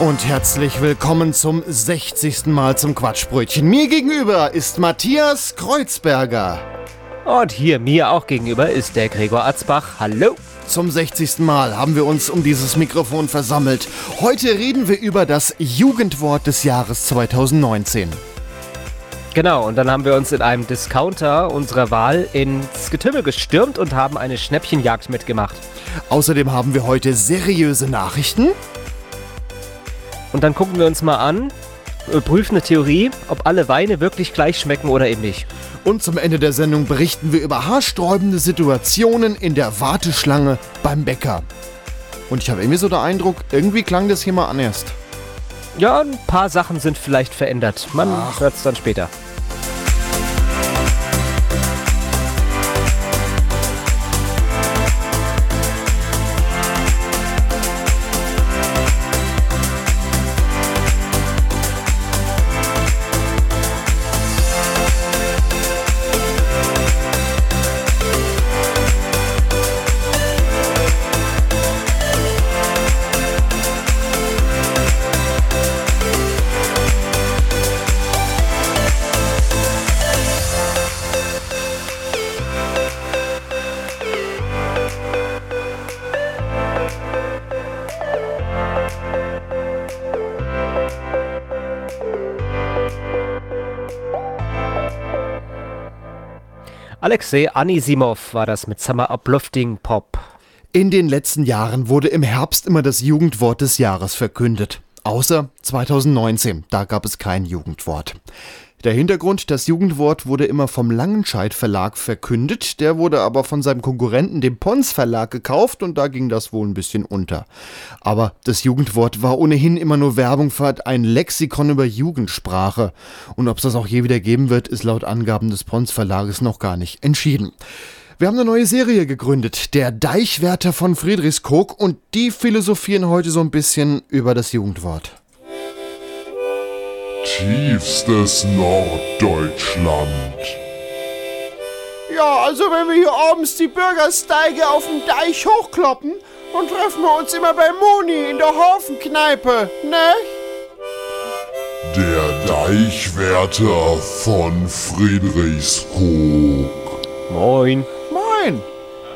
Und herzlich willkommen zum 60. Mal zum Quatschbrötchen. Mir gegenüber ist Matthias Kreuzberger. Und hier mir auch gegenüber ist der Gregor Atzbach. Hallo. Zum 60. Mal haben wir uns um dieses Mikrofon versammelt. Heute reden wir über das Jugendwort des Jahres 2019. Genau, und dann haben wir uns in einem Discounter unserer Wahl ins Getümmel gestürmt und haben eine Schnäppchenjagd mitgemacht. Außerdem haben wir heute seriöse Nachrichten. Und dann gucken wir uns mal an, äh, prüfen eine Theorie, ob alle Weine wirklich gleich schmecken oder eben nicht. Und zum Ende der Sendung berichten wir über haarsträubende Situationen in der Warteschlange beim Bäcker. Und ich habe irgendwie so den Eindruck, irgendwie klang das hier mal anders. Ja, ein paar Sachen sind vielleicht verändert. Man hört es dann später. Alexei Anisimov war das mit Summer Uplifting Pop. In den letzten Jahren wurde im Herbst immer das Jugendwort des Jahres verkündet. Außer 2019, da gab es kein Jugendwort. Der Hintergrund, das Jugendwort wurde immer vom Langenscheidt Verlag verkündet, der wurde aber von seinem Konkurrenten, dem Pons Verlag, gekauft und da ging das wohl ein bisschen unter. Aber das Jugendwort war ohnehin immer nur Werbung für ein Lexikon über Jugendsprache. Und ob es das auch je wieder geben wird, ist laut Angaben des Pons Verlages noch gar nicht entschieden. Wir haben eine neue Serie gegründet, der Deichwärter von Friedrichskoog, und die philosophieren heute so ein bisschen über das Jugendwort. Tiefstes Norddeutschland. Ja, also wenn wir hier abends die Bürgersteige auf dem Deich hochkloppen, dann treffen wir uns immer bei Moni in der Hafenkneipe, ne? Der Deichwärter von Friedrichskoog. Moin. Moin.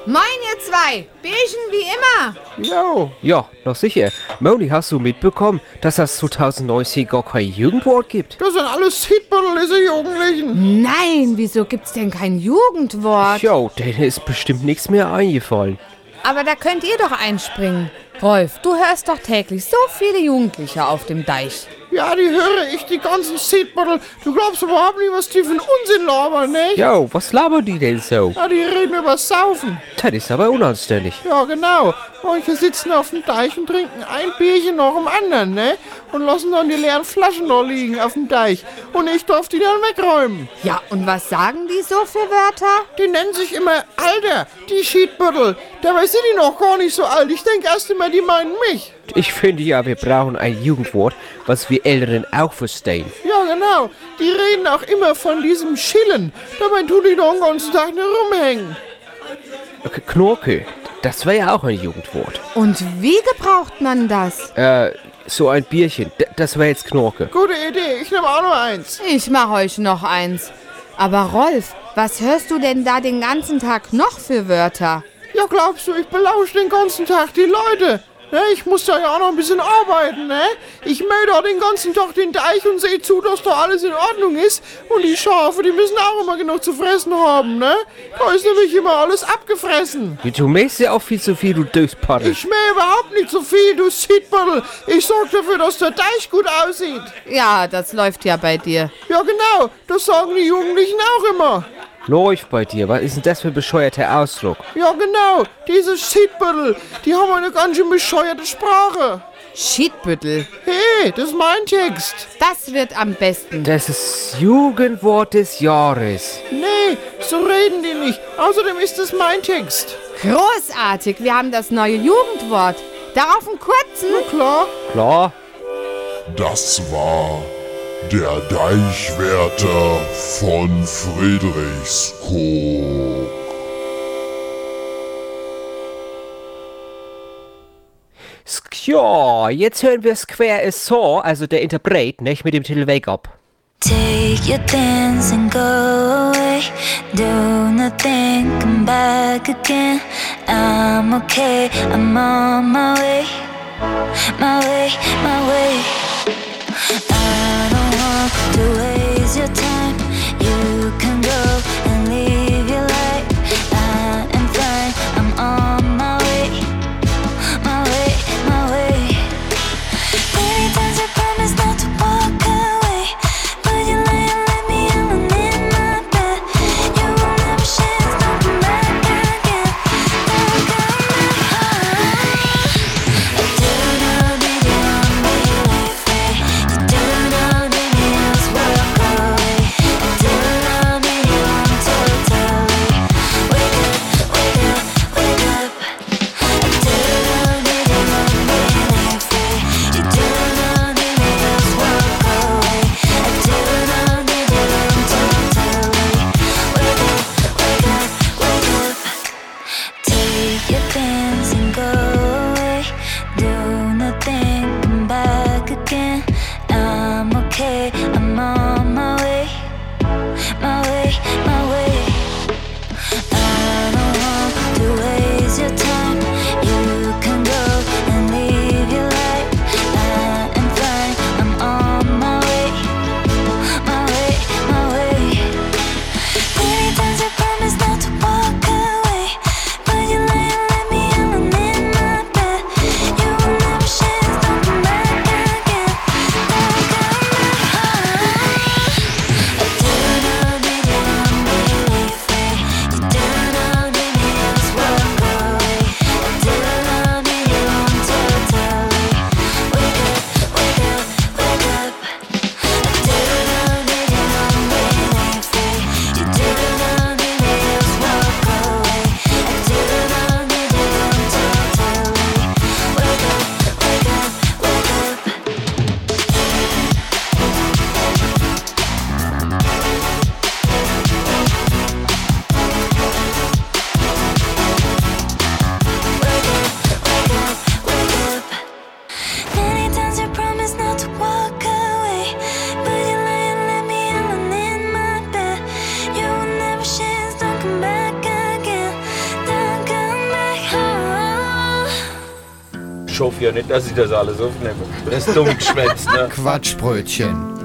Moin, ihr zwei! Bärchen wie immer! Jo. Ja, noch sicher. Moni, hast du mitbekommen, dass es 2019 gar kein Jugendwort gibt? Das sind alles Hitbüttel, diese Jugendlichen. Nein, wieso gibt's denn kein Jugendwort? Jo, denen ist bestimmt nichts mehr eingefallen. Aber da könnt ihr doch einspringen. Rolf, du hörst doch täglich so viele Jugendliche auf dem Deich. Ja, die höre ich, die ganzen Seedbüttel. Du glaubst überhaupt nicht, was die für einen Unsinn labern, ne? Jo, was labern die denn so? Ja, die reden über Saufen. Das ist aber unanständig. Ja, genau. Manche sitzen auf dem Deich und trinken ein Bierchen nach dem anderen, ne? Und lassen dann die leeren Flaschen noch liegen auf dem Deich. Und ich darf die dann wegräumen. Ja, und was sagen die so für Wörter? Die nennen sich immer Alter, die Schiedbüttel. Dabei sind die noch gar nicht so alt. Ich denke erst immer, die meinen mich. Ich finde ja, wir brauchen ein Jugendwort, was wir Älteren auch verstehen. Ja, genau. Die reden auch immer von diesem Schillen. Dabei tun die doch den ganzen Tag nur rumhängen. K Knorke, das wäre ja auch ein Jugendwort. Und wie gebraucht man das? Äh, so ein Bierchen, d das wäre jetzt Knorke. Gute Idee. Ich nehme auch noch eins. Ich mach euch noch eins. Aber Rolf, was hörst du denn da den ganzen Tag noch für Wörter? Ja, glaubst du, ich belausche den ganzen Tag die Leute? Ne, ich muss da ja auch noch ein bisschen arbeiten, ne? Ich mähe da den ganzen Tag den Deich und sehe zu, dass da alles in Ordnung ist. Und die Schafe, die müssen auch immer genug zu fressen haben, ne? Da ist nämlich immer alles abgefressen. Du mähst ja auch viel zu viel, du Döspaddel. Ich mähe überhaupt nicht so viel, du Seedbüttel. Ich sorge dafür, dass der Deich gut aussieht. Ja, das läuft ja bei dir. Ja, genau. Das sagen die Jugendlichen auch immer. Läuft bei dir, was ist denn das für ein bescheuerter Ausdruck? Ja, genau. Diese Seedbüttel, die haben eine ganz schön bescheuerte Sprache. Schiedbüttel. Hey, das ist mein Text. Das wird am besten. Das ist Jugendwort des Jahres. Nee, so reden die nicht. Außerdem ist das mein Text. Großartig, wir haben das neue Jugendwort. Darauf einen kurzen. Na klar. Klar. Das war der Deichwärter von Friedrichskoog. Ja, jetzt hören wir Square is Saw, also der Interpret, nicht mit dem Titel Wake Up. Take your dance and go away. Do nothing, come back again. I'm okay, I'm on my way. My way, my way. I don't want to waste your time. Ja nicht, dass ich das alles aufnehme. Das ist dumm geschwätzt, ne? Quatschbrötchen.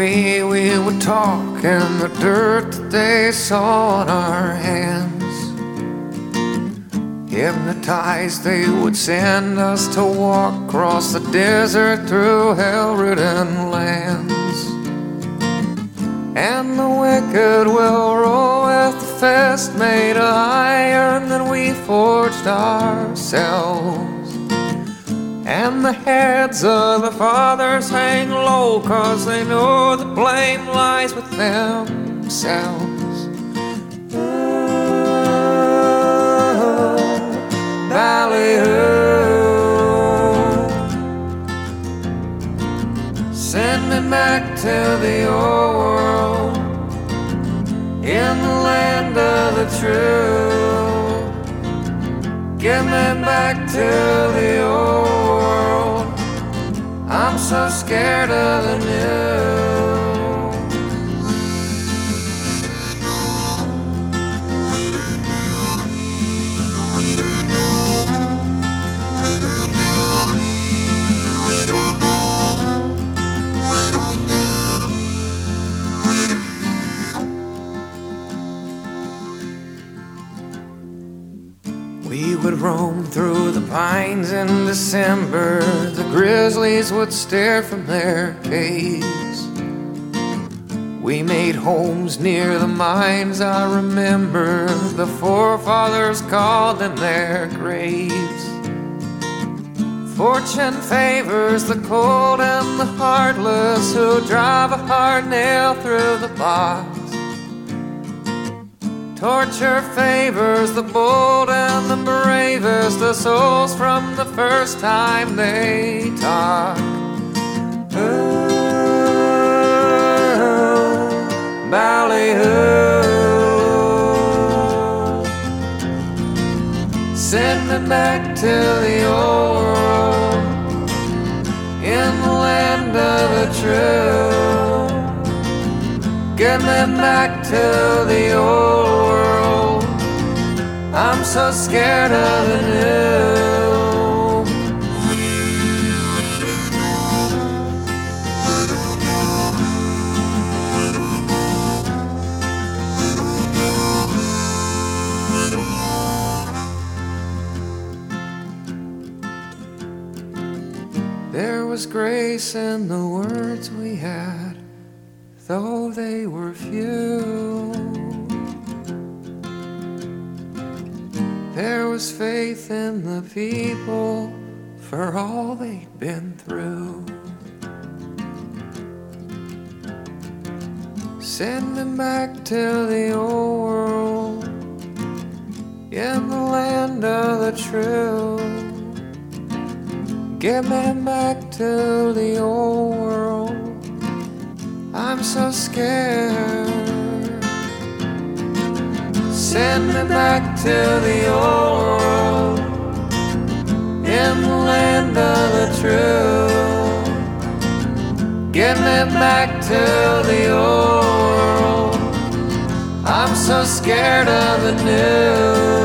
Way we would talk and the dirt that they saw on our hands. Hypnotized, they would send us to walk across the desert through hell ridden lands. And the wicked will roll with the fist made of iron that we forged ourselves. And the heads of the fathers hang low, cause they know the blame lies with themselves. Ooh, ballyhoo. Send me back to the old world in the land of the true. Get me back to the old. I'm so scared of the new. Pines in December. The grizzlies would stare from their caves. We made homes near the mines. I remember the forefathers called in their graves. Fortune favors the cold and the heartless who drive a hard nail through the box. Torture favors the bold and the bravest, the souls from the first time they talk. Ooh, ballyhoo. Send me back to the old world in the land of the true. Get me back to the old world. I'm so scared of the new. There was grace in the words we had, though they were few. There was faith in the people for all they'd been through. Send them back to the old world in the land of the true. Get me back to the old world. I'm so scared. Send me back to the old world in the land of the true. Get me back to the old world. I'm so scared of the new.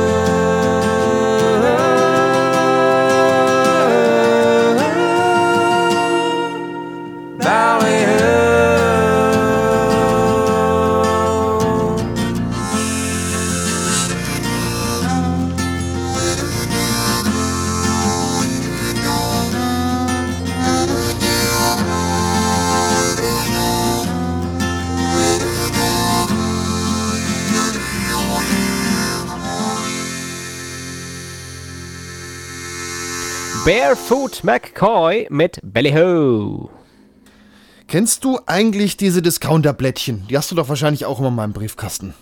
Barefoot McCoy mit Ballyhoo. Kennst du eigentlich diese Discounterblättchen? Die hast du doch wahrscheinlich auch immer in meinem Briefkasten.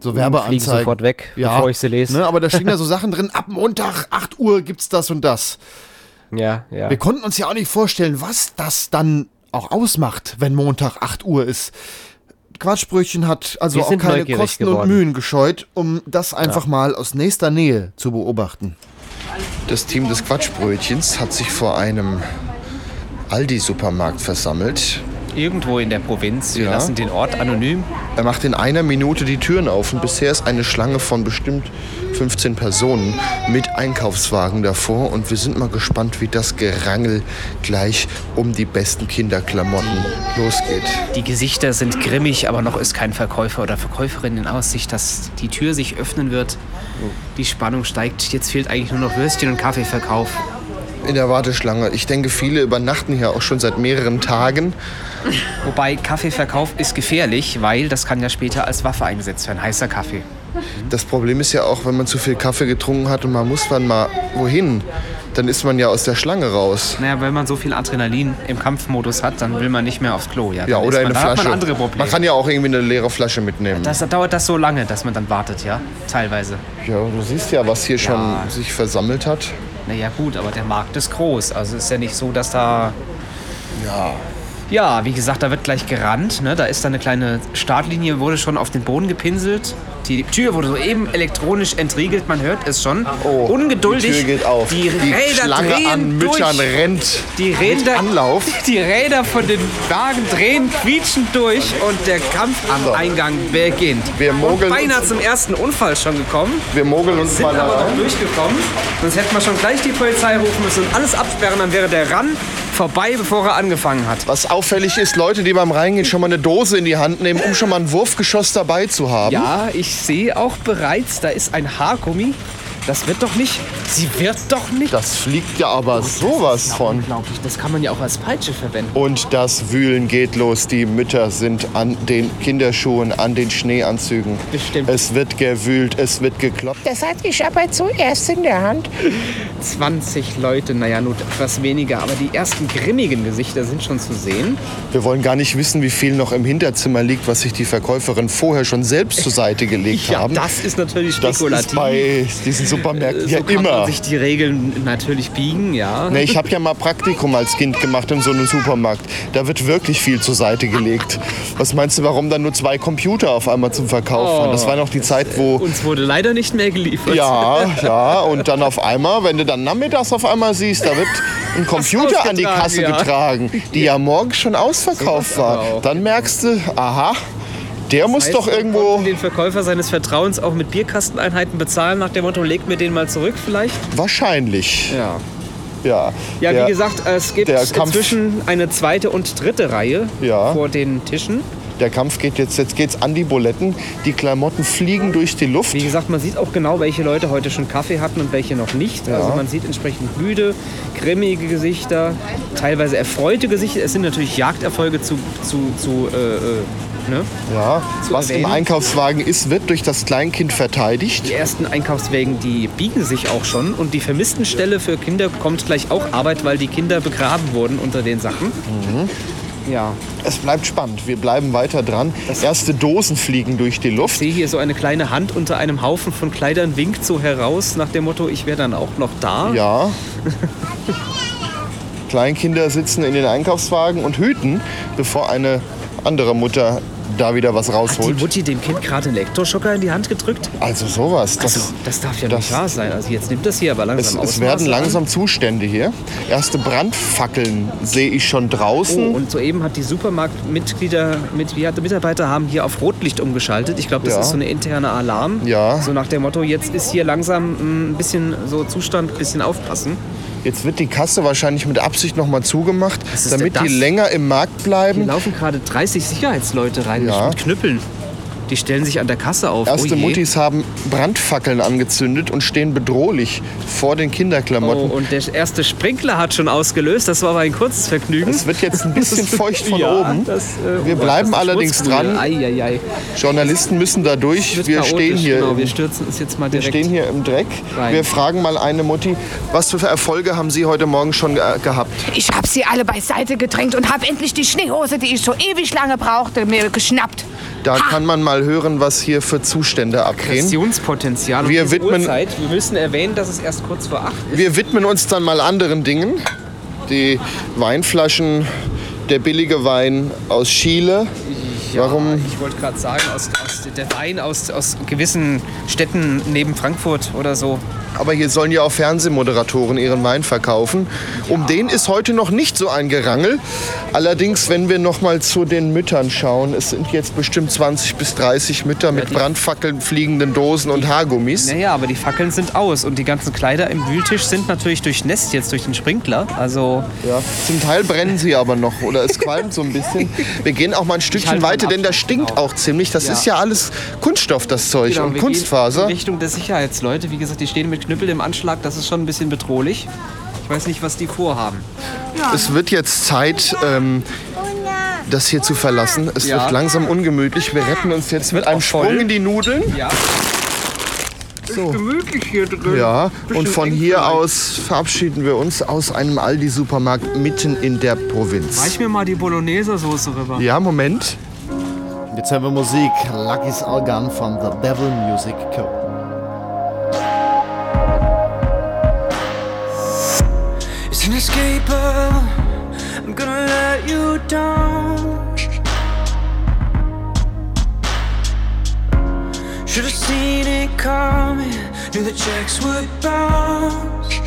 So Werbeanzeigen. Fliegen sofort weg, ja, bevor ich sie lese. Ne, aber da stehen ja so Sachen drin, ab Montag, 8 Uhr gibt's das und das. Ja, ja. Wir konnten uns ja auch nicht vorstellen, was das dann auch ausmacht, wenn Montag 8 Uhr ist. Quatschbrötchen hat also Wir auch keine Kosten geworden. und Mühen gescheut, um das einfach mal aus nächster Nähe zu beobachten. Das Team des Quatschbrötchens hat sich vor einem Aldi-Supermarkt versammelt. Irgendwo in der Provinz. Wir Ja. lassen den Ort anonym. Er macht in einer Minute die Türen auf und bisher ist eine Schlange von bestimmt 15 Personen mit Einkaufswagen davor und wir sind mal gespannt, wie das Gerangel gleich um die besten Kinderklamotten losgeht. Die Gesichter sind grimmig, aber noch ist kein Verkäufer oder Verkäuferin in Aussicht, dass die Tür sich öffnen wird. Die Spannung steigt. Jetzt fehlt eigentlich nur noch Würstchen und Kaffeeverkauf. In der Warteschlange. Ich denke, viele übernachten hier auch schon seit mehreren Tagen. Wobei Kaffeeverkauf ist gefährlich, weil das kann ja später als Waffe eingesetzt werden. Heißer Kaffee. Das Problem ist ja auch, wenn man zu viel Kaffee getrunken hat und man muss dann mal wohin, dann ist man ja aus der Schlange raus. Naja, wenn man so viel Adrenalin im Kampfmodus hat, dann will man nicht mehr aufs Klo. Ja, Ja, oder man, eine Flasche. man. Man kann ja auch irgendwie eine leere Flasche mitnehmen. das, da dauert das so lange, dass man dann wartet, ja? Teilweise. Ja, du siehst ja, was hier schon Ja. sich versammelt hat. Naja, gut, aber der Markt ist groß. Also ist ja nicht so, dass da. Ja. Ja, wie gesagt, da wird gleich gerannt. Ne? Da ist da eine kleine Startlinie, wurde schon auf den Boden gepinselt. Die Tür wurde soeben elektronisch entriegelt, man hört es schon. Ungeduldig. Oh, Die Tür geht auf. Die Räder Schlange drehen an durch. Müttern rennt. Die Räder, Anlauf. die Räder von den Wagen drehen, quietschen durch und der Kampf am. Eingang beginnt. Wir und mogeln beinahe uns- zum ersten Unfall schon gekommen. Wir mogeln uns Sind mal aber noch durchgekommen. Sonst hätten wir schon gleich die Polizei rufen müssen und alles absperren. Dann wäre der Run vorbei, bevor er angefangen hat. Was auffällig ist, Leute, die beim Reingehen schon mal eine Dose in die Hand nehmen, um schon mal ein Wurfgeschoss dabei zu haben. Ja, ich sehe auch bereits, da ist ein Haargummi. Das wird doch nicht. Sie wird doch nicht. Das fliegt ja aber sowas von. Unglaublich. Das kann man ja auch als Peitsche verwenden. Und das Wühlen geht los. Die Mütter sind an den Kinderschuhen, an den Schneeanzügen. Bestimmt. Es wird gewühlt, es wird gekloppt. Das hatte ich aber zuerst in der Hand. 20 Leute, naja, nur etwas weniger. Aber die ersten grimmigen Gesichter sind schon zu sehen. Wir wollen gar nicht wissen, wie viel noch im Hinterzimmer liegt, was sich die Verkäuferin vorher schon selbst zur Seite gelegt Ja, haben. das ist natürlich Das spekulativ. ist bei diesen Supermärkten so ja kann immer. man sich die Regeln natürlich biegen, ja. Ne, ich habe ja mal Praktikum als Kind gemacht in so einem Supermarkt. Da wird wirklich viel zur Seite gelegt. Was meinst du, warum dann nur zwei Computer auf einmal zum Verkauf waren? Das war noch die Zeit, wo Uns wurde leider nicht mehr geliefert. Ja, ja, und dann auf einmal, wenn du dann nachmittags auf einmal siehst, da wird ein Computer an die Kasse ja. getragen, die ja morgens schon ausverkauft aber war. Dann merkst du, aha, der muss Heißt, doch irgendwo. den Verkäufer seines Vertrauens auch mit Bierkasteneinheiten bezahlen, nach dem Motto, legt mir den mal zurück vielleicht? Wahrscheinlich, Ja. ja. Ja, Der- wie gesagt, es gibt inzwischen eine zweite und dritte Reihe Ja. vor den Tischen. Der Kampf geht jetzt, jetzt geht's an die Buletten. Die Klamotten fliegen durch die Luft. Wie gesagt, man sieht auch genau, welche Leute heute schon Kaffee hatten und welche noch nicht. Also man sieht entsprechend müde, grimmige Gesichter, teilweise erfreute Gesichter. Es sind natürlich Jagderfolge zu, zu, zu äh, äh, ne? Ja, was im erwähnen. Einkaufswagen ist, wird durch das Kleinkind verteidigt. Die ersten Einkaufswägen, die biegen sich auch schon. Und die Vermisstenstelle für Kinder bekommt gleich auch Arbeit, weil die Kinder begraben wurden unter den Sachen. Mhm. Ja, Es bleibt spannend. Wir bleiben weiter dran. Erste Dosen fliegen durch die ich Luft. sehe hier so eine kleine Hand unter einem Haufen von Kleidern, winkt so heraus nach dem Motto, ich wäre dann auch noch da. Ja. Kleinkinder sitzen in den Einkaufswagen und hüten, bevor eine andere Mutter da wieder was Hat die rausholt. Mutti dem Kind gerade einen Elektroschocker in die Hand gedrückt? Also sowas. Das, Also, das darf ja das- nicht wahr sein. Also jetzt nimmt das hier aber langsam es werden langsam Zustände hier. Erste Brandfackeln sehe ich schon An. draußen. Oh, und soeben hat die Supermarktmitglieder, mit, wie hat, Mitarbeiter haben hier auf Rotlicht umgeschaltet. Ich glaube, das Ja. ist so eine interne Alarm. Ja. So nach dem Motto, jetzt ist hier langsam mm, ein bisschen so Zustand, ein bisschen aufpassen. Jetzt wird die Kasse wahrscheinlich mit Absicht nochmal zugemacht, damit die länger im Markt Hier bleiben. laufen gerade 30 Sicherheitsleute rein Ja. mit Knüppeln. Die stellen sich an der Kasse auf. Erste oh. Muttis haben Brandfackeln angezündet und stehen bedrohlich vor den Oh, Kinderklamotten. und der erste Sprinkler hat schon ausgelöst. Das war aber ein kurzes Vergnügen. Es wird jetzt ein bisschen feucht von ja, oben. Das, äh, Wir oh, bleiben allerdings dran. Ei, ei, ei. Journalisten müssen da durch. Wir stehen hier, Genau, im- wir stürzen uns jetzt mal wir direkt. stehen hier im Dreck. rein. Wir fragen mal eine Mutti, was für Erfolge haben Sie heute Morgen schon ge gehabt? Ich hab sie alle beiseite gedrängt und hab endlich die Schneehose, die ich so ewig lange brauchte, mir geschnappt. Da kann man mal hören, was hier für Zustände abgehen. Aggressionspotenzial. Wir widmen- Uhrzeit, wir müssen erwähnen, dass es erst kurz vor acht ist. Wir widmen uns dann mal anderen Dingen. Die Weinflaschen, der billige Wein aus Chile. Warum? Ich wollte gerade sagen, aus, aus der Wein aus, aus gewissen Städten neben Frankfurt oder so. Aber hier sollen ja auch Fernsehmoderatoren ihren Wein verkaufen. Um den ist heute noch nicht so ein Gerangel. Allerdings, wenn wir noch mal zu den Müttern schauen, es sind jetzt bestimmt 20 bis 30 Mütter mit Brandfackeln, fliegenden Dosen und Haargummis. Naja, aber die Fackeln sind aus und die ganzen Kleider im Wühltisch sind natürlich durchnässt jetzt durch den Sprinkler. Also Ja, zum Teil brennen sie aber noch oder es qualmt so ein bisschen. Wir gehen auch mal ein Stückchen weiter, denn das stinkt auch ziemlich. Das Ja. ist ja alles Kunststoff, das Zeug Genau, und Kunstfaser. In Richtung der Sicherheitsleute. Wie gesagt, die stehen mit Knüppel im Anschlag. Das ist schon ein bisschen bedrohlich. Ich weiß nicht, was die vorhaben. Es wird jetzt Zeit, ähm, das hier zu verlassen. Es Ja. wird langsam ungemütlich. Wir retten uns jetzt mit einem auch voll. Sprung in die Nudeln. Ja. Gemütlich hier drin. Ja, und von hier aus verabschieden wir uns aus einem Aldi-Supermarkt mitten in der Provinz. Reich mir mal die Bolognese-Soße rüber. Ja, Moment. Jetzt hören wir Musik. Lucky's Gone von The Devil Music Co. Inescapable. I'm gonna let you down. Should have seen it coming. Knew the checks would bounce.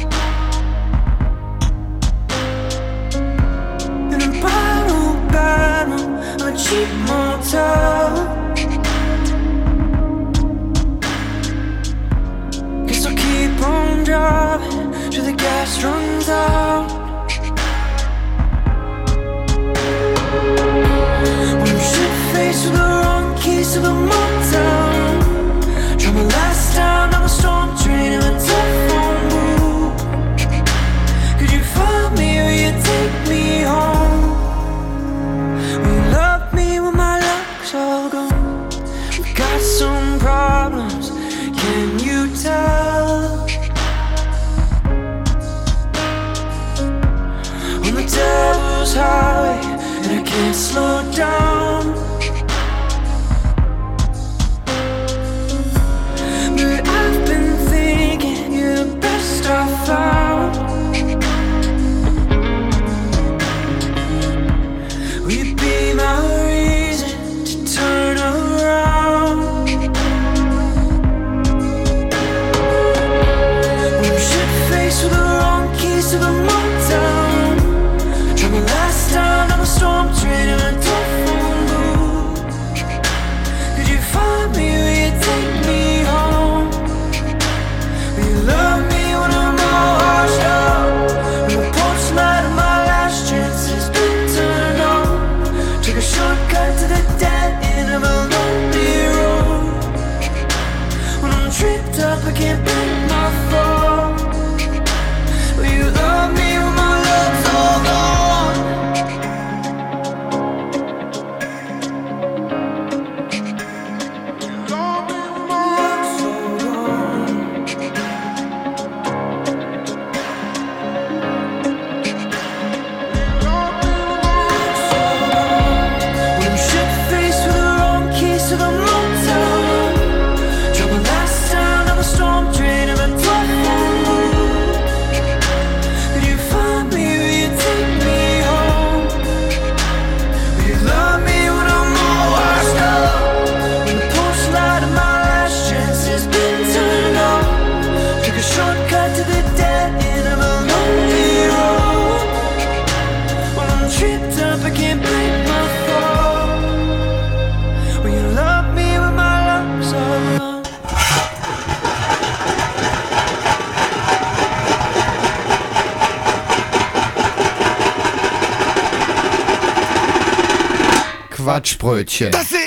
Quatschbrötchen. Das hier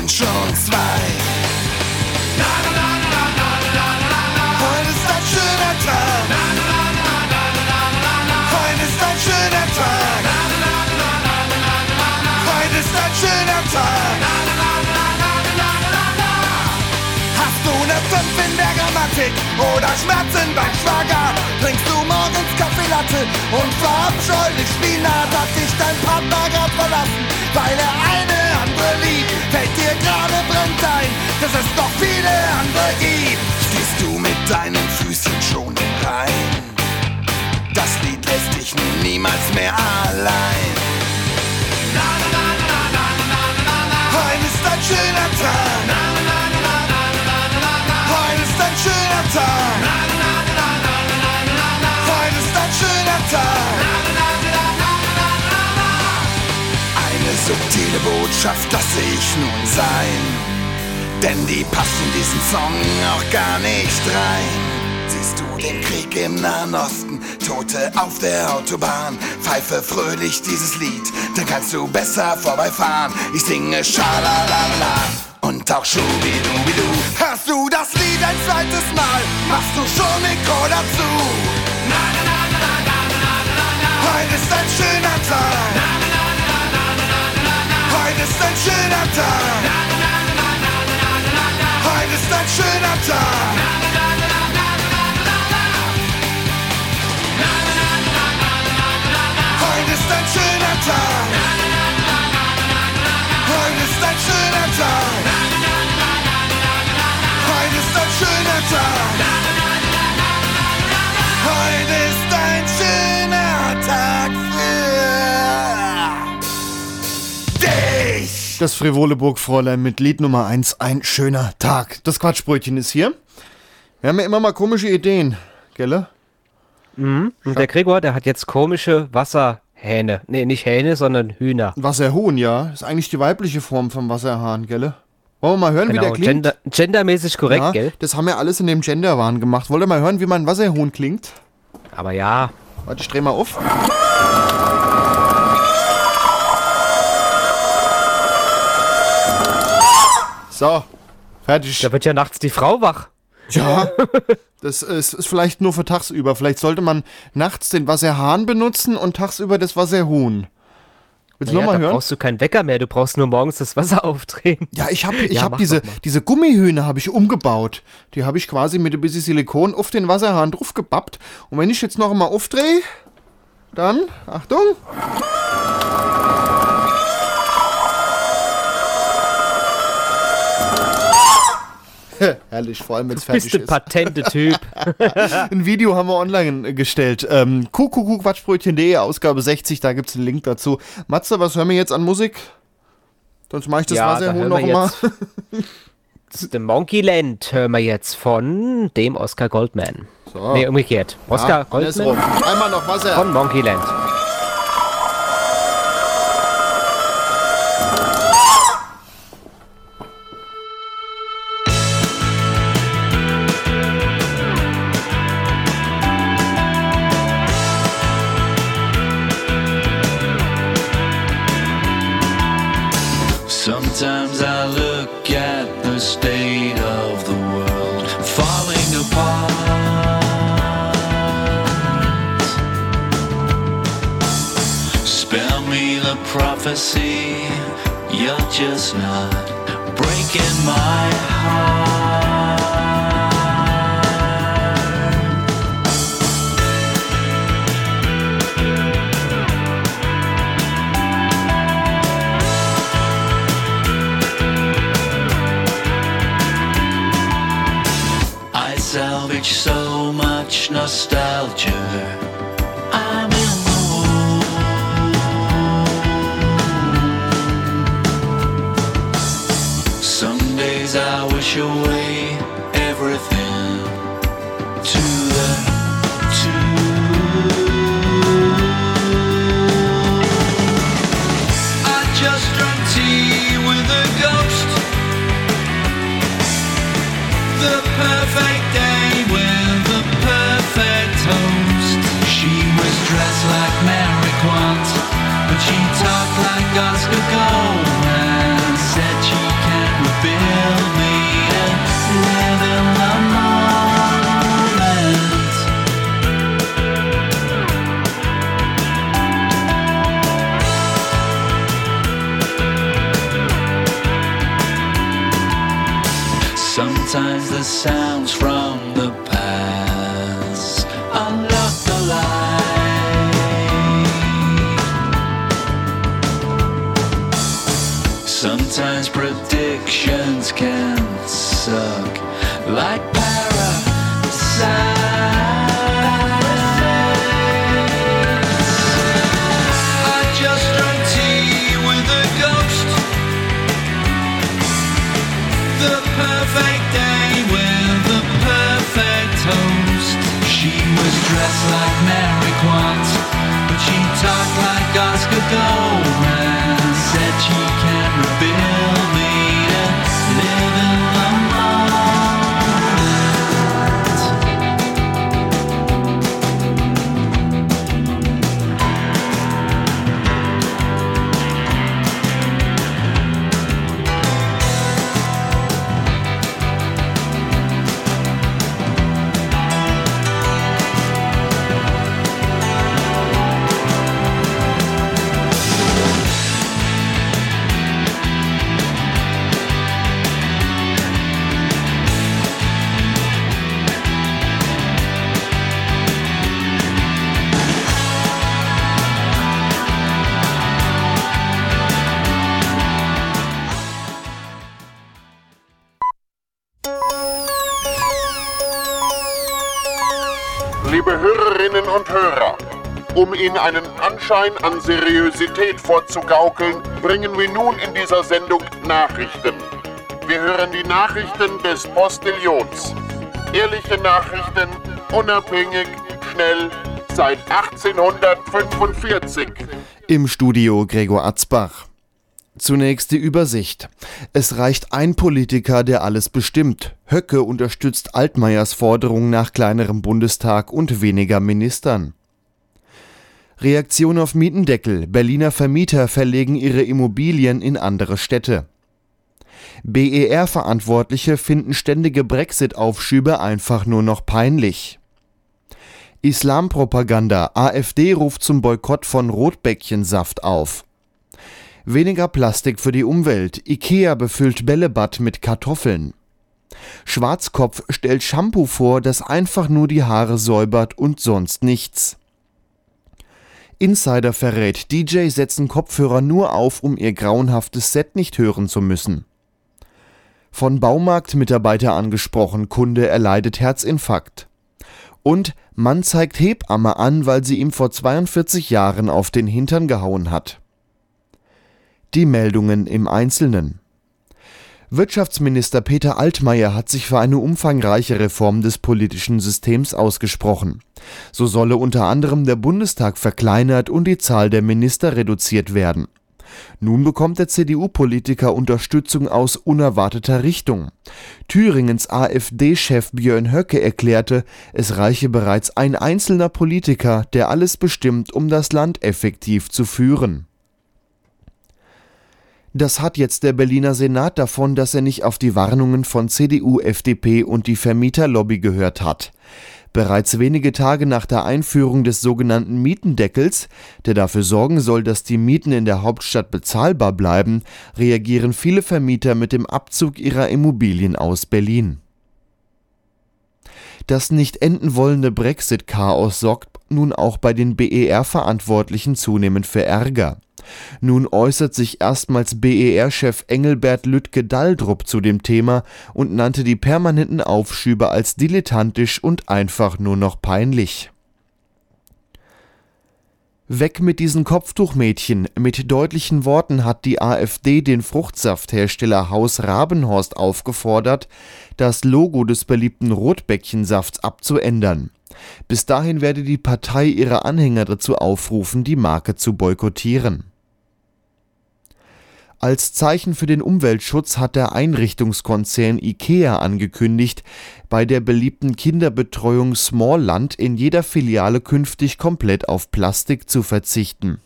sind schon zwei. Heute ist ein schöner Tag. Heute ist ein schöner Tag. Heute ist ein schöner Tag. Hast du eine 5 in der Grammatik oder Schmerzen beim Spagat? Trinkst du morgens Kaffee Latte und verabscheut dich Spinat? Hat dich dein Partner grad verlassen, weil er eine andere liebt? Fällt dir gerade brennt ein, dass es noch viele andere gibt? Stehst du mit deinen Füßen schon im Rhein? Das Lied lässt dich nun niemals mehr allein. Heute ist ein schöner Tag. Heute ist ein schöner Tag. Heute ist ein schöner Tag. Eine subtile Botschaft lasse ich nun sein. Denn die passt in diesen Song auch gar nicht rein. Siehst du den Krieg im Nahen Osten, Tote auf der Autobahn. Pfeife fröhlich dieses Lied, dann kannst du besser vorbeifahren. Ich singe Schalalala und auch Schubidubidu. Hörst du das Lied ein zweites Mal, machst du schon Chor dazu. Ist ein schöner Tag. Heute ist ein schöner Tag. Heute ist ein schöner Tag. Heute ist ein schöner Tag. Heute ist ein schöner Tag. Heute ist ein schöner Tag. Heute ist ein schöner Tag für Das frivole Burgfräulein mit Lied Nummer 1, ein schöner Tag. Das Quatschbrötchen ist hier. Wir haben ja immer mal komische Ideen, gell? Mhm. Und der Gregor, der hat jetzt komische Wasserhähne. Nee, nicht Hähne, sondern Hühner. Wasserhuhn, ja. Ist eigentlich die weibliche Form vom Wasserhahn, gell? Wollen wir mal hören, wie Genau, der klingt? gender, gendermäßig korrekt, ja, gell? Das haben wir alles in dem Genderwahn gemacht. Wollt ihr mal hören, wie mein Wasserhuhn klingt? Aber ja. Warte, ich dreh mal auf. So, fertig. Da wird ja nachts die Frau wach. Ja, das ist, ist vielleicht nur für tagsüber. Vielleicht sollte man nachts den Wasserhahn benutzen und tagsüber das Wasserhuhn. Willst du Naja, noch mal da hören? brauchst du keinen Wecker mehr, du brauchst nur morgens das Wasser aufdrehen. Ja, ich habe ich Ja, hab diese, mal. diese Gummihühne habe ich umgebaut. Die habe ich quasi mit ein bisschen Silikon auf den Wasserhahn draufgebappt. Und wenn ich jetzt noch einmal aufdrehe, dann, Achtung. Herrlich, vor allem wenn es Du bist fertig ein ist. patente Typ. Ein Video haben wir online gestellt. Ähm, Quatschbrötchen.de, Ausgabe 60, da gibt es einen Link dazu. Matze, was hören wir jetzt an Musik? Sonst mache ich das Ja, da Wasserhuhn hören noch mal. Das ist The Monkey Land hören wir jetzt von dem Oscar Goldman. So. Nee, umgekehrt. Oscar Ja, Goldman. Einmal noch Wasser. von Monkey prophecy, you're just not breaking my heart. I salvage so much nostalgia. Sometimes the sounds from the past unlock the light. Sometimes predictions can suck like Ihnen einen Anschein an Seriosität vorzugaukeln, bringen wir nun in dieser Sendung Nachrichten. Wir hören die Nachrichten des Postillons. Ehrliche Nachrichten, unabhängig, schnell, seit 1845. Im Studio Gregor Atzbach. Zunächst die Übersicht. Es reicht ein Politiker, der alles bestimmt. Höcke unterstützt Altmaiers Forderung nach kleinerem Bundestag und weniger Ministern. Reaktion auf Mietendeckel. Berliner Vermieter verlegen ihre Immobilien in andere Städte. BER-Verantwortliche finden ständige Brexit-Aufschübe einfach nur noch peinlich. Islampropaganda. AfD ruft zum Boykott von Rotbäckchensaft auf. Weniger Plastik für die Umwelt. Ikea befüllt Bällebad mit Kartoffeln. Schwarzkopf stellt Shampoo vor, das einfach nur die Haare säubert und sonst nichts. Insider verrät, DJs setzen Kopfhörer nur auf, um ihr grauenhaftes Set nicht hören zu müssen. Von Baumarktmitarbeiter angesprochen, Kunde erleidet Herzinfarkt. Und Mann zeigt Hebamme an, weil sie ihm vor 42 Jahren auf den Hintern gehauen hat. Die Meldungen im Einzelnen. Wirtschaftsminister Peter Altmaier hat sich für eine umfangreiche Reform des politischen Systems ausgesprochen. So solle unter anderem der Bundestag verkleinert und die Zahl der Minister reduziert werden. Nun bekommt der CDU-Politiker Unterstützung aus unerwarteter Richtung. Thüringens AfD-Chef Björn Höcke erklärte, es reiche bereits ein einzelner Politiker, der alles bestimmt, um das Land effektiv zu führen. Das hat jetzt der Berliner Senat davon, dass er nicht auf die Warnungen von CDU, FDP und die Vermieterlobby gehört hat. Bereits wenige Tage nach der Einführung des sogenannten Mietendeckels, der dafür sorgen soll, dass die Mieten in der Hauptstadt bezahlbar bleiben, reagieren viele Vermieter mit dem Abzug ihrer Immobilien aus Berlin. Das nicht enden wollende Brexit-Chaos sorgt nun auch bei den BER-Verantwortlichen zunehmend für Ärger. Nun äußert sich erstmals BER-Chef Engelbert Lütke-Daldrup zu dem Thema und nannte die permanenten Aufschübe als dilettantisch und einfach nur noch peinlich. Weg mit diesen Kopftuchmädchen. Mit deutlichen Worten hat die AfD den Fruchtsafthersteller Haus Rabenhorst aufgefordert, das Logo des beliebten Rotbäckchensafts abzuändern. Bis dahin werde die Partei ihre Anhänger dazu aufrufen, die Marke zu boykottieren. Als Zeichen für den Umweltschutz hat der Einrichtungskonzern IKEA angekündigt, bei der beliebten Kinderbetreuung Smallland in jeder Filiale künftig komplett auf Plastik zu verzichten.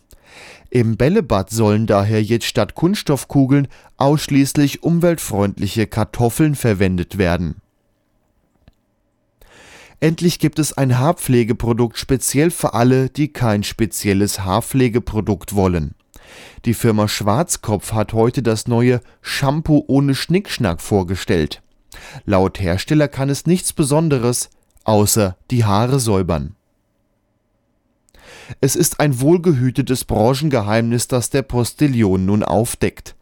Im Bällebad sollen daher jetzt statt Kunststoffkugeln ausschließlich umweltfreundliche Kartoffeln verwendet werden. Endlich gibt es ein Haarpflegeprodukt speziell für alle, die kein spezielles Haarpflegeprodukt wollen. Die Firma Schwarzkopf hat heute das neue Shampoo ohne Schnickschnack vorgestellt. Laut Hersteller kann es nichts Besonderes außer die Haare säubern. Es ist ein wohlgehütetes Branchengeheimnis, das der Postillion nun aufdeckt.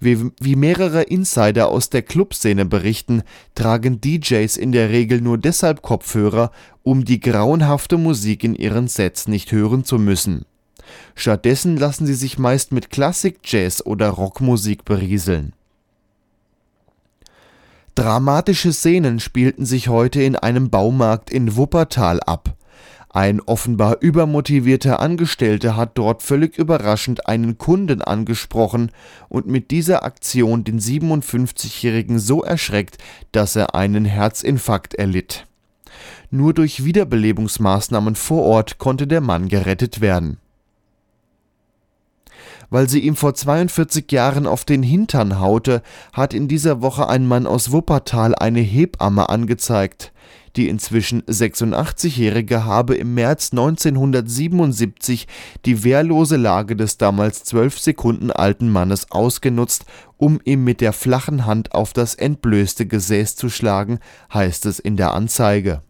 Wie, wie mehrere Insider aus der Clubszene berichten, tragen DJs in der Regel nur deshalb Kopfhörer, um die grauenhafte Musik in ihren Sets nicht hören zu müssen. Stattdessen lassen sie sich meist mit Klassik, Jazz oder Rockmusik berieseln. Dramatische Szenen spielten sich heute in einem Baumarkt in Wuppertal ab. Ein offenbar übermotivierter Angestellter hat dort völlig überraschend einen Kunden angesprochen und mit dieser Aktion den 57-Jährigen so erschreckt, dass er einen Herzinfarkt erlitt. Nur durch Wiederbelebungsmaßnahmen vor Ort konnte der Mann gerettet werden weil sie ihm vor 42 Jahren auf den Hintern haute, hat in dieser Woche ein Mann aus Wuppertal eine Hebamme angezeigt. Die inzwischen 86-Jährige habe im März 1977 die wehrlose Lage des damals zwölf Sekunden alten Mannes ausgenutzt, um ihm mit der flachen Hand auf das entblößte Gesäß zu schlagen, heißt es in der Anzeige.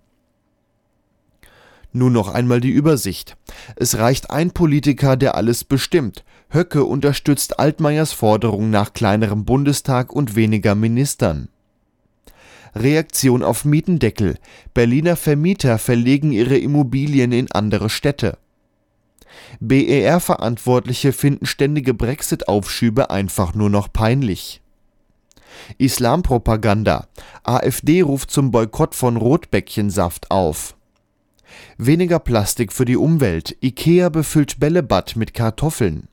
Nun noch einmal die Übersicht. Es reicht ein Politiker, der alles bestimmt. Höcke unterstützt Altmaiers Forderung nach kleinerem Bundestag und weniger Ministern. Reaktion auf Mietendeckel. Berliner Vermieter verlegen ihre Immobilien in andere Städte. BER-Verantwortliche finden ständige Brexit-Aufschübe einfach nur noch peinlich. Islampropaganda. AfD ruft zum Boykott von Rotbäckchensaft auf. Weniger Plastik für die Umwelt. Ikea befüllt Bällebad mit Kartoffeln.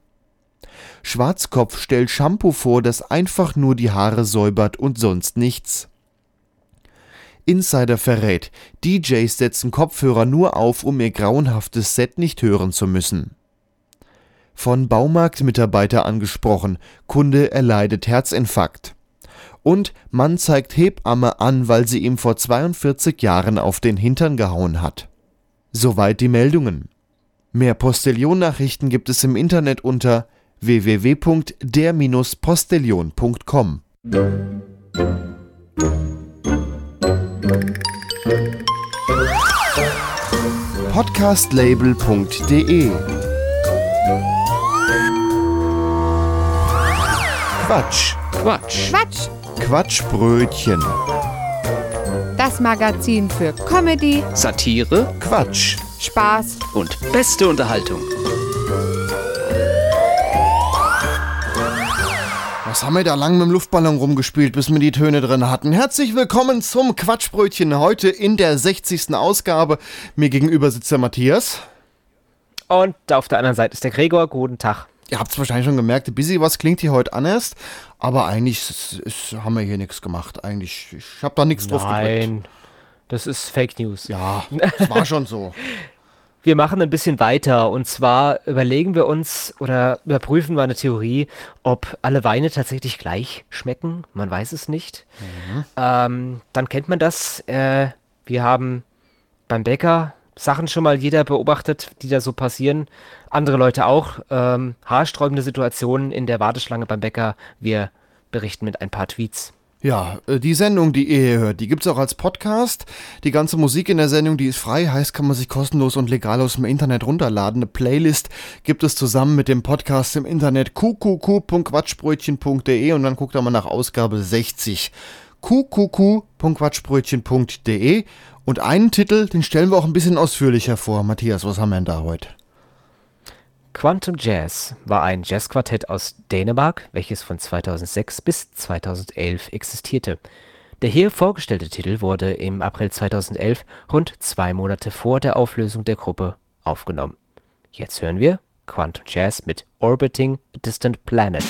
Schwarzkopf stellt Shampoo vor, das einfach nur die Haare säubert und sonst nichts. Insider verrät, DJs setzen Kopfhörer nur auf, um ihr grauenhaftes Set nicht hören zu müssen. Von Baumarktmitarbeiter angesprochen, Kunde erleidet Herzinfarkt. Und Mann zeigt Hebamme an, weil sie ihm vor 42 Jahren auf den Hintern gehauen hat. Soweit die Meldungen. Mehr Postillon-Nachrichten gibt es im Internet unter www.der-postillon.com. Podcastlabel.de Quatsch. Quatsch. Quatsch. Quatschbrötchen. Das Magazin für Comedy, Satire, Quatsch. Spaß und beste Unterhaltung. Was haben wir da lang mit dem Luftballon rumgespielt, bis wir die Töne drin hatten? Herzlich willkommen zum Quatschbrötchen heute in der 60. Ausgabe. Mir gegenüber sitzt der Matthias. Und auf der anderen Seite ist der Gregor. Guten Tag. Ihr habt es wahrscheinlich schon gemerkt, ein bisschen was klingt hier heute anders, aber eigentlich ist, ist, haben wir hier nichts gemacht. Eigentlich, ich habe da nichts drauf gedrückt. Nein, das ist Fake News. Ja, das war schon so. Wir machen ein bisschen weiter und zwar überlegen wir uns oder überprüfen wir eine Theorie, ob alle Weine tatsächlich gleich schmecken. Man weiß es nicht. Ähm, dann kennt man das. Äh, wir haben beim Bäcker Sachen schon mal jeder beobachtet, die da so passieren. Andere Leute auch. Ähm, haarsträubende Situationen in der Warteschlange beim Bäcker. Wir berichten mit ein paar Tweets. Ja, äh, die Sendung, die ihr hier hört, die gibt's auch als Podcast. Die ganze Musik in der Sendung, die ist frei, heißt, kann man sich kostenlos und legal aus dem Internet runterladen. Eine Playlist gibt es zusammen mit dem Podcast im Internet qqq.quatschbrötchen.de und dann guckt da mal nach Ausgabe 60. qqq.quatschbrötchen.de und einen Titel, den stellen wir auch ein bisschen ausführlicher vor. Matthias, was haben wir denn da heute? Quantum Jazz war ein Jazzquartett aus Dänemark, welches von 2006 bis 2011 existierte. Der hier vorgestellte Titel wurde im April 2011, rund zwei Monate vor der Auflösung der Gruppe, aufgenommen. Jetzt hören wir Quantum Jazz mit Orbiting a Distant Planet.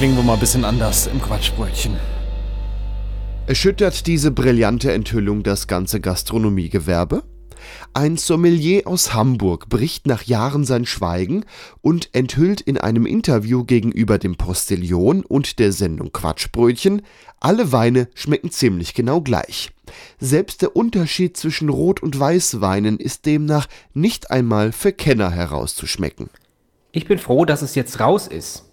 Klingen wir mal ein bisschen anders im Quatschbrötchen. Erschüttert diese brillante Enthüllung das ganze Gastronomiegewerbe? Ein Sommelier aus Hamburg bricht nach Jahren sein Schweigen und enthüllt in einem Interview gegenüber dem Postillion und der Sendung Quatschbrötchen, alle Weine schmecken ziemlich genau gleich. Selbst der Unterschied zwischen Rot- und Weißweinen ist demnach nicht einmal für Kenner herauszuschmecken. Ich bin froh, dass es jetzt raus ist.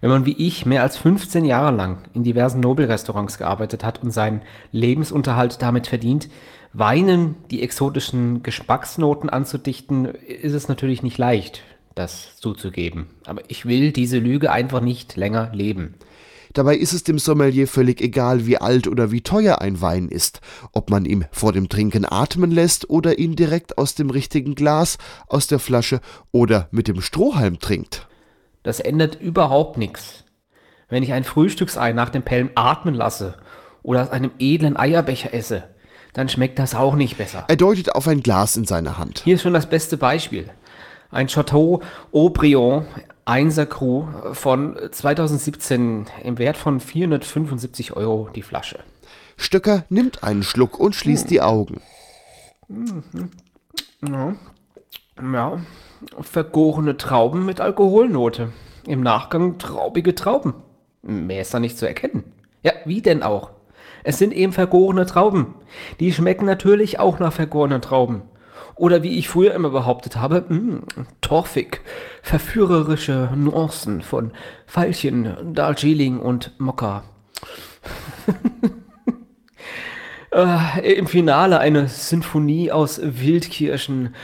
Wenn man wie ich mehr als 15 Jahre lang in diversen Nobelrestaurants gearbeitet hat und seinen Lebensunterhalt damit verdient, Weinen die exotischen Geschmacksnoten anzudichten, ist es natürlich nicht leicht, das zuzugeben. Aber ich will diese Lüge einfach nicht länger leben. Dabei ist es dem Sommelier völlig egal, wie alt oder wie teuer ein Wein ist, ob man ihm vor dem Trinken atmen lässt oder ihn direkt aus dem richtigen Glas, aus der Flasche oder mit dem Strohhalm trinkt. Das ändert überhaupt nichts. Wenn ich ein Frühstücksei nach dem Pellen atmen lasse oder aus einem edlen Eierbecher esse, dann schmeckt das auch nicht besser. Er deutet auf ein Glas in seiner Hand. Hier ist schon das beste Beispiel. Ein Chateau Aubryon 1er Cru von 2017 im Wert von 475 Euro die Flasche. Stöcker nimmt einen Schluck und schließt die Augen. Ja, ja, vergorene Trauben mit Alkoholnote. Im Nachgang traubige Trauben. Mehr ist da nicht zu erkennen. Ja, wie denn auch? Es sind eben vergorene Trauben. Die schmecken natürlich auch nach vergorenen Trauben. Oder wie ich früher immer behauptet habe, mh, torfig, verführerische Nuancen von Veilchen, Darjeeling und Mokka. äh, Im Finale eine Sinfonie aus Wildkirschen,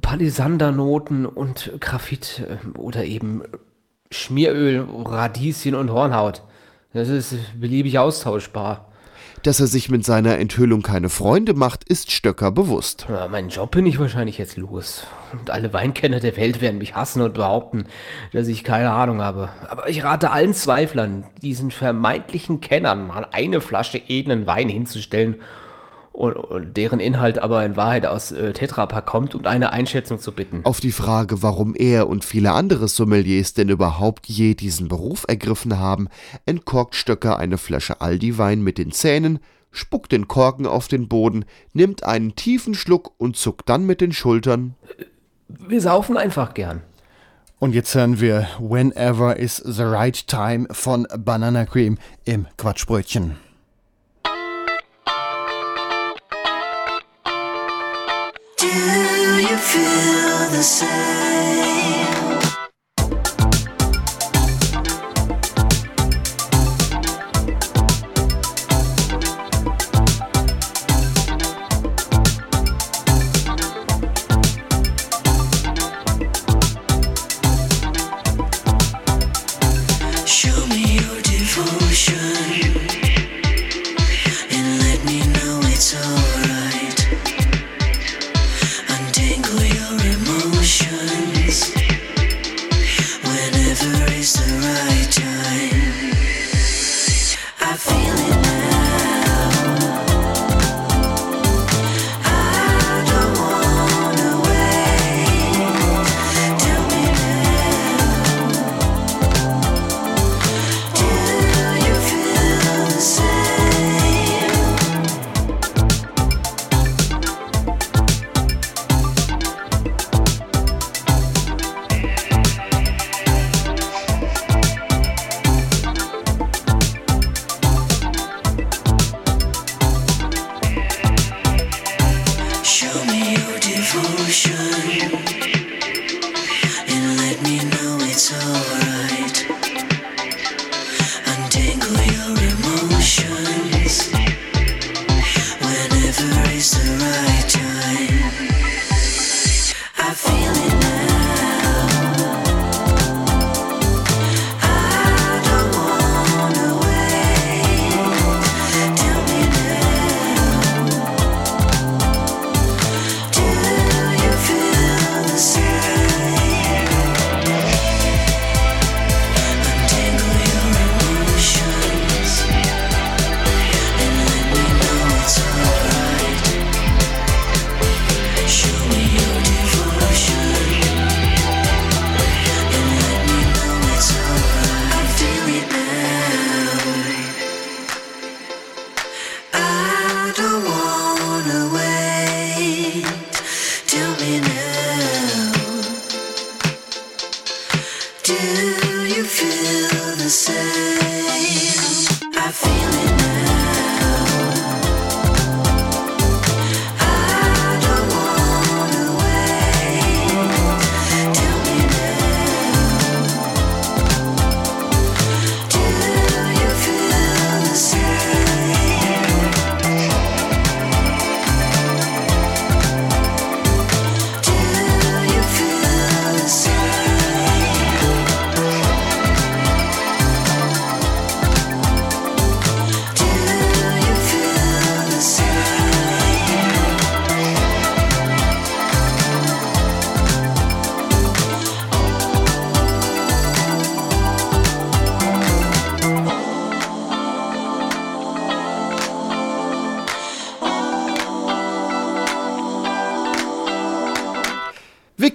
Palisandernoten und Graphit äh, oder eben Schmieröl, Radieschen und Hornhaut. Das ist beliebig austauschbar. Dass er sich mit seiner Enthüllung keine Freunde macht, ist Stöcker bewusst. Ja, meinen Job bin ich wahrscheinlich jetzt los. Und alle Weinkenner der Welt werden mich hassen und behaupten, dass ich keine Ahnung habe. Aber ich rate allen Zweiflern, diesen vermeintlichen Kennern mal eine Flasche edlen Wein hinzustellen und, und deren Inhalt aber in Wahrheit aus äh, Tetrapack kommt und eine Einschätzung zu bitten. Auf die Frage, warum er und viele andere Sommeliers denn überhaupt je diesen Beruf ergriffen haben, entkorkt Stöcker eine Flasche Aldi-Wein mit den Zähnen, spuckt den Korken auf den Boden, nimmt einen tiefen Schluck und zuckt dann mit den Schultern. Wir saufen einfach gern. Und jetzt hören wir Whenever is the Right Time von Banana Cream im Quatschbrötchen. You feel the same?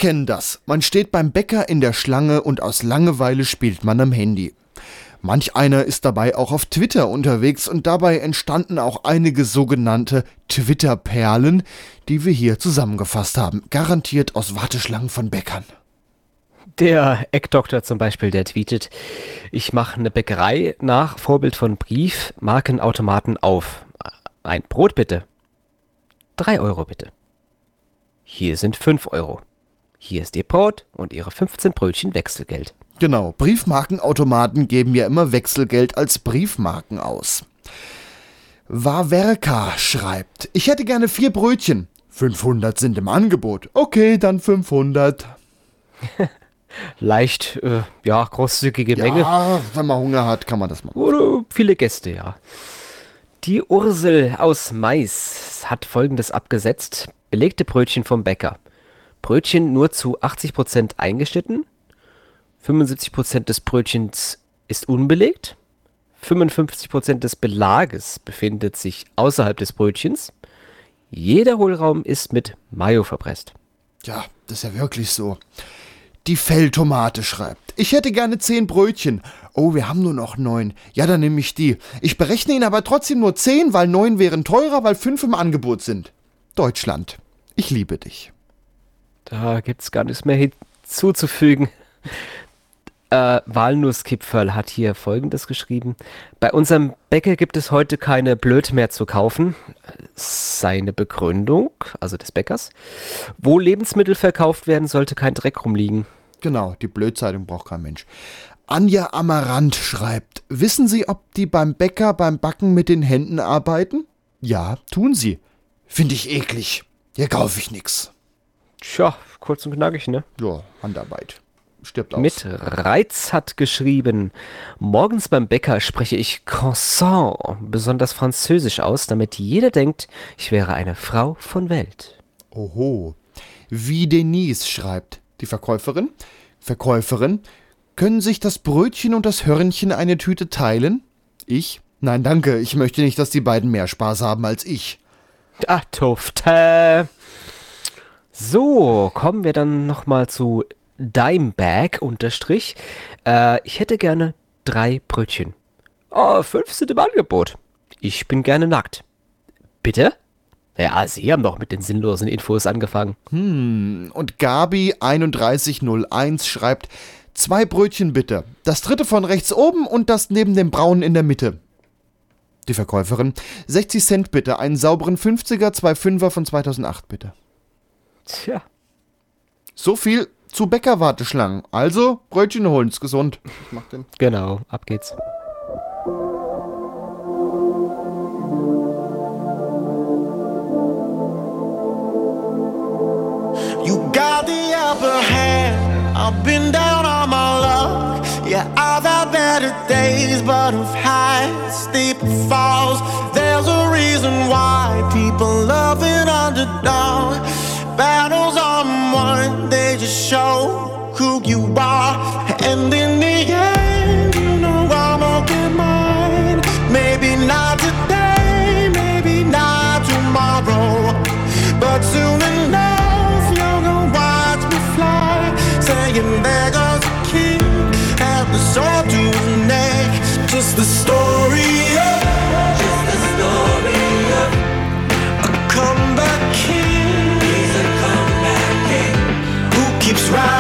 Kennen das. Man steht beim Bäcker in der Schlange und aus Langeweile spielt man am Handy. Manch einer ist dabei auch auf Twitter unterwegs und dabei entstanden auch einige sogenannte Twitter-Perlen, die wir hier zusammengefasst haben. Garantiert aus Warteschlangen von Bäckern. Der Eckdoktor zum Beispiel, der tweetet, ich mache eine Bäckerei nach Vorbild von Briefmarkenautomaten auf. Ein Brot bitte. Drei Euro bitte. Hier sind fünf Euro. Hier ist Ihr Brot und Ihre 15 Brötchen Wechselgeld. Genau, Briefmarkenautomaten geben ja immer Wechselgeld als Briefmarken aus. Wawerka schreibt, ich hätte gerne vier Brötchen. 500 sind im Angebot. Okay, dann 500. Leicht, äh, ja, großzügige Menge. Ja, wenn man Hunger hat, kann man das machen. Oder viele Gäste, ja. Die Ursel aus Mais hat folgendes abgesetzt. Belegte Brötchen vom Bäcker. Brötchen nur zu 80% eingeschnitten. 75% des Brötchens ist unbelegt. 55% des Belages befindet sich außerhalb des Brötchens. Jeder Hohlraum ist mit Mayo verpresst. Ja, das ist ja wirklich so. Die Felltomate schreibt. Ich hätte gerne zehn Brötchen. Oh, wir haben nur noch neun. Ja, dann nehme ich die. Ich berechne Ihnen aber trotzdem nur zehn, weil neun wären teurer, weil fünf im Angebot sind. Deutschland. Ich liebe dich. Da gibt's gar nichts mehr hinzuzufügen. Äh, Walnusskipferl hat hier folgendes geschrieben. Bei unserem Bäcker gibt es heute keine Blöd mehr zu kaufen. Seine Begründung, also des Bäckers. Wo Lebensmittel verkauft werden, sollte kein Dreck rumliegen. Genau, die Blödzeitung braucht kein Mensch. Anja Amarant schreibt, wissen Sie, ob die beim Bäcker beim Backen mit den Händen arbeiten? Ja, tun sie. Finde ich eklig. Hier kaufe ich nix. Tja, kurz und knackig, ne? Ja, Handarbeit. Stirbt aus. Mit Reiz hat geschrieben, morgens beim Bäcker spreche ich Croissant besonders französisch aus, damit jeder denkt, ich wäre eine Frau von Welt. Oho. Wie Denise schreibt, die Verkäuferin. Verkäuferin, können sich das Brötchen und das Hörnchen eine Tüte teilen? Ich? Nein, danke. Ich möchte nicht, dass die beiden mehr Spaß haben als ich. Ah, Tufte. So, kommen wir dann nochmal zu Dimebag unterstrich. Äh, ich hätte gerne drei Brötchen. Oh, fünf sind im Angebot. Ich bin gerne nackt. Bitte? Ja, Sie haben doch mit den sinnlosen Infos angefangen. Hm, und Gabi3101 schreibt, zwei Brötchen bitte. Das dritte von rechts oben und das neben dem braunen in der Mitte. Die Verkäuferin, 60 Cent bitte, einen sauberen 50er, zwei Fünfer von 2008 bitte. Tja. So viel zu Bäckerwarteschlangen. Also, Brötchen holen, ist gesund. Ich mach den. Genau, ab geht's. You got the upper hand. I've been down on my luck. Yeah, I've had better days, but I've had steep falls. There's a reason why people love an underdog. Battles are won, they just show who you are. And in the end, you know I'm gonna. Maybe not today, maybe not tomorrow. But soon enough, you're gonna watch me fly. Saying there goes a king, and the sword right.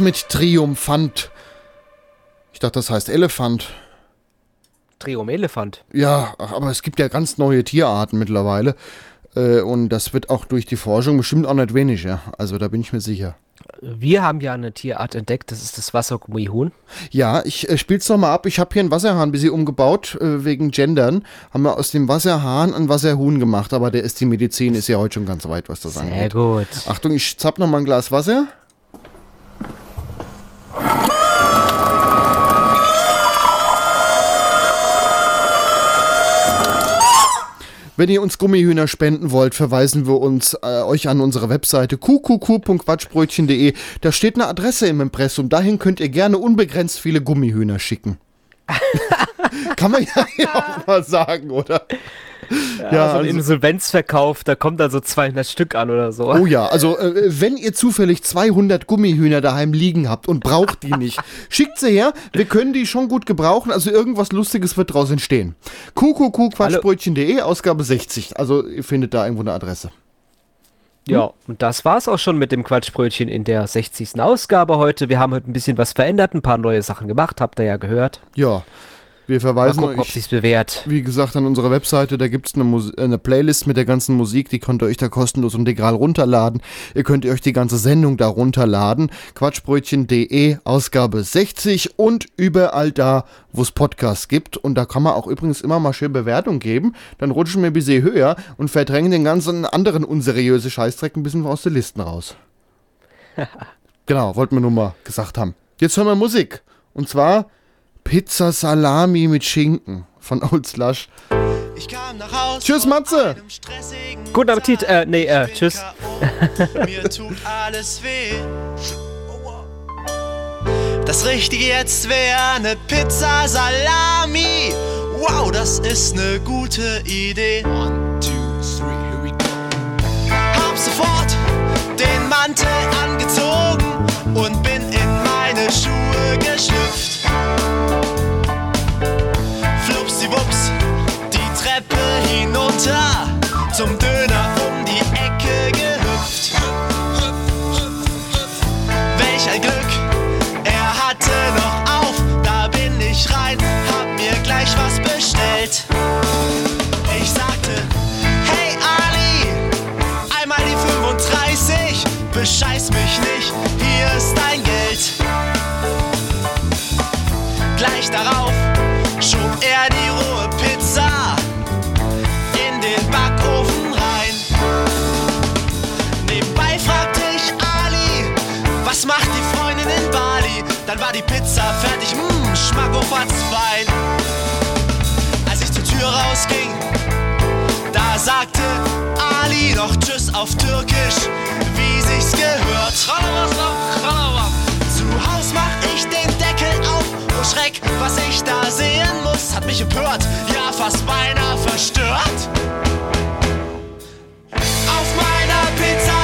Mit Triumphant. Ich dachte, das heißt Elefant. Triumelefant. Ja, aber es gibt ja ganz neue Tierarten mittlerweile. Äh, Und das wird auch durch die Forschung bestimmt auch nicht weniger. Also da bin ich mir sicher. Wir haben ja eine Tierart entdeckt, das ist das Wassergummihuhn. Ja, ich äh, spiel's noch mal ab. Ich habe hier einen Wasserhahn ein bisschen umgebaut, äh, wegen Gendern. Haben wir aus dem Wasserhahn einen Wasserhuhn gemacht, aber der ist die Medizin, ist ja heute schon ganz weit, was das Sehr angeht. gut. Achtung, ich zapp noch mal ein Glas Wasser. Wenn ihr uns Gummihühner spenden wollt, verweisen wir uns äh, euch an unsere Webseite qqq.quatschbrötchen.de. Da steht eine Adresse im Impressum. Dahin könnt ihr gerne unbegrenzt viele Gummihühner schicken. Kann man ja auch mal sagen, oder? Ja, so ein also- Insolvenzverkauf, da kommt dann so 200 Stück an oder so. Oh ja, also äh, wenn ihr zufällig 200 Gummihühner daheim liegen habt und braucht die nicht, schickt sie her. Wir können die schon gut gebrauchen. Also irgendwas Lustiges wird draus entstehen. qqq.quatschbrötchen.de, Ausgabe 60. Also ihr findet da irgendwo eine Adresse. Ja, und das war's auch schon mit dem Quatschbrötchen in der 60. Ausgabe heute. Wir haben heute ein bisschen was verändert, ein paar neue Sachen gemacht, habt ihr ja gehört. Ja, wir Mal verweisen gucken, ob euch, sich's bewährt. wie gesagt, an unserer Webseite. Da gibt's eine, Mus- äh, eine Playlist mit der ganzen Musik. Die könnt ihr euch da kostenlos und legal runterladen. Ihr könnt euch die ganze Sendung da runterladen. Quatschbrötchen.de, Ausgabe 60 und überall da, wo es Podcasts gibt. Und da kann man auch übrigens immer mal schön Bewertung geben. Dann rutschen wir ein bisschen höher und verdrängen den ganzen anderen unseriöse Scheißdreck ein bisschen aus den Listen raus. genau, wollten wir nur mal gesagt haben. Jetzt hören wir Musik. Und zwar Pizza Salami mit Schinken von Old Slush. Tschüss, Matze. Guten Appetit, äh, nee, äh, tschüss. Mir tut alles weh. Das Richtige jetzt wäre ne Pizza Salami. Wow, das ist ne gute Idee. One, hinunter zum Döner um die Ecke gehüpft. Welch ein Glück, er hatte noch auf, da bin ich rein, hab mir gleich was bestellt. Ich sagte, hey Ali, einmal die 35, bescheiß mich nicht, hier ist dein Geld. Gleich darauf Dann war die Pizza fertig, mmm, schmackofatz fein. Als ich zur Tür rausging, da sagte Ali noch Tschüss auf Türkisch, wie sich's gehört. Zu Haus mach ich den Deckel auf, oh Schreck, was ich da sehen muss, hat mich empört, ja fast beinahe verstört. Auf meiner Pizza